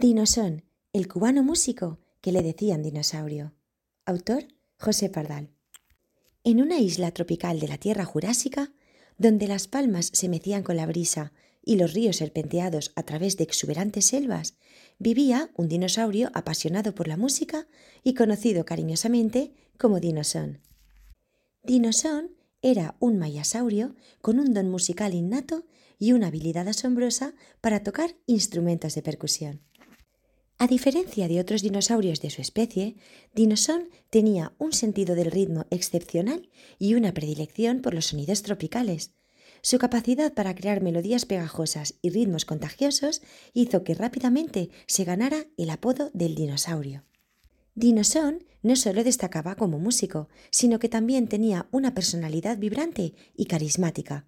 Dinosón, el cubano músico que le decían dinosaurio. Autor José Pardal. En una isla tropical de la Tierra Jurásica, donde las palmas se mecían con la brisa y los ríos serpenteados a través de exuberantes selvas, vivía un dinosaurio apasionado por la música y conocido cariñosamente como Dinosón. Dinosón era un mayasaurio con un don musical innato y una habilidad asombrosa para tocar instrumentos de percusión. A diferencia de otros dinosaurios de su especie, Dinosón tenía un sentido del ritmo excepcional y una predilección por los sonidos tropicales. Su capacidad para crear melodías pegajosas y ritmos contagiosos hizo que rápidamente se ganara el apodo del dinosaurio. Dinosón no solo destacaba como músico, sino que también tenía una personalidad vibrante y carismática.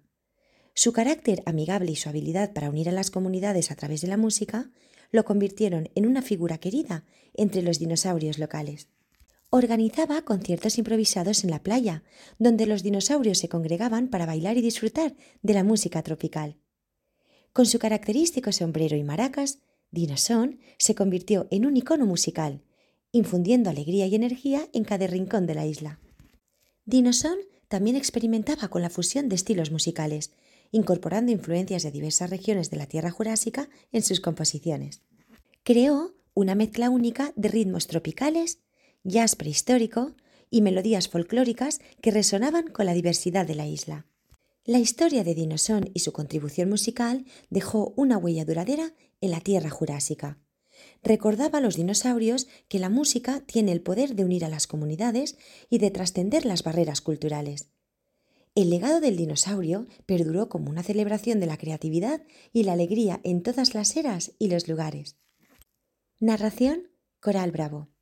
Su carácter amigable y su habilidad para unir a las comunidades a través de la música lo convirtieron en una figura querida entre los dinosaurios locales. Organizaba conciertos improvisados en la playa, donde los dinosaurios se congregaban para bailar y disfrutar de la música tropical. Con su característico sombrero y maracas, Dinosón se convirtió en un icono musical, infundiendo alegría y energía en cada rincón de la isla. Dinosón también experimentaba con la fusión de estilos musicales, incorporando influencias de diversas regiones de la Tierra Jurásica en sus composiciones. Creó una mezcla única de ritmos tropicales, jazz prehistórico y melodías folclóricas que resonaban con la diversidad de la isla. La historia de Dinosón y su contribución musical dejó una huella duradera en la Tierra Jurásica. Recordaba a los dinosaurios que la música tiene el poder de unir a las comunidades y de trascender las barreras culturales. El legado del dinosaurio perduró como una celebración de la creatividad y la alegría en todas las eras y los lugares. Narración Coral Bravo.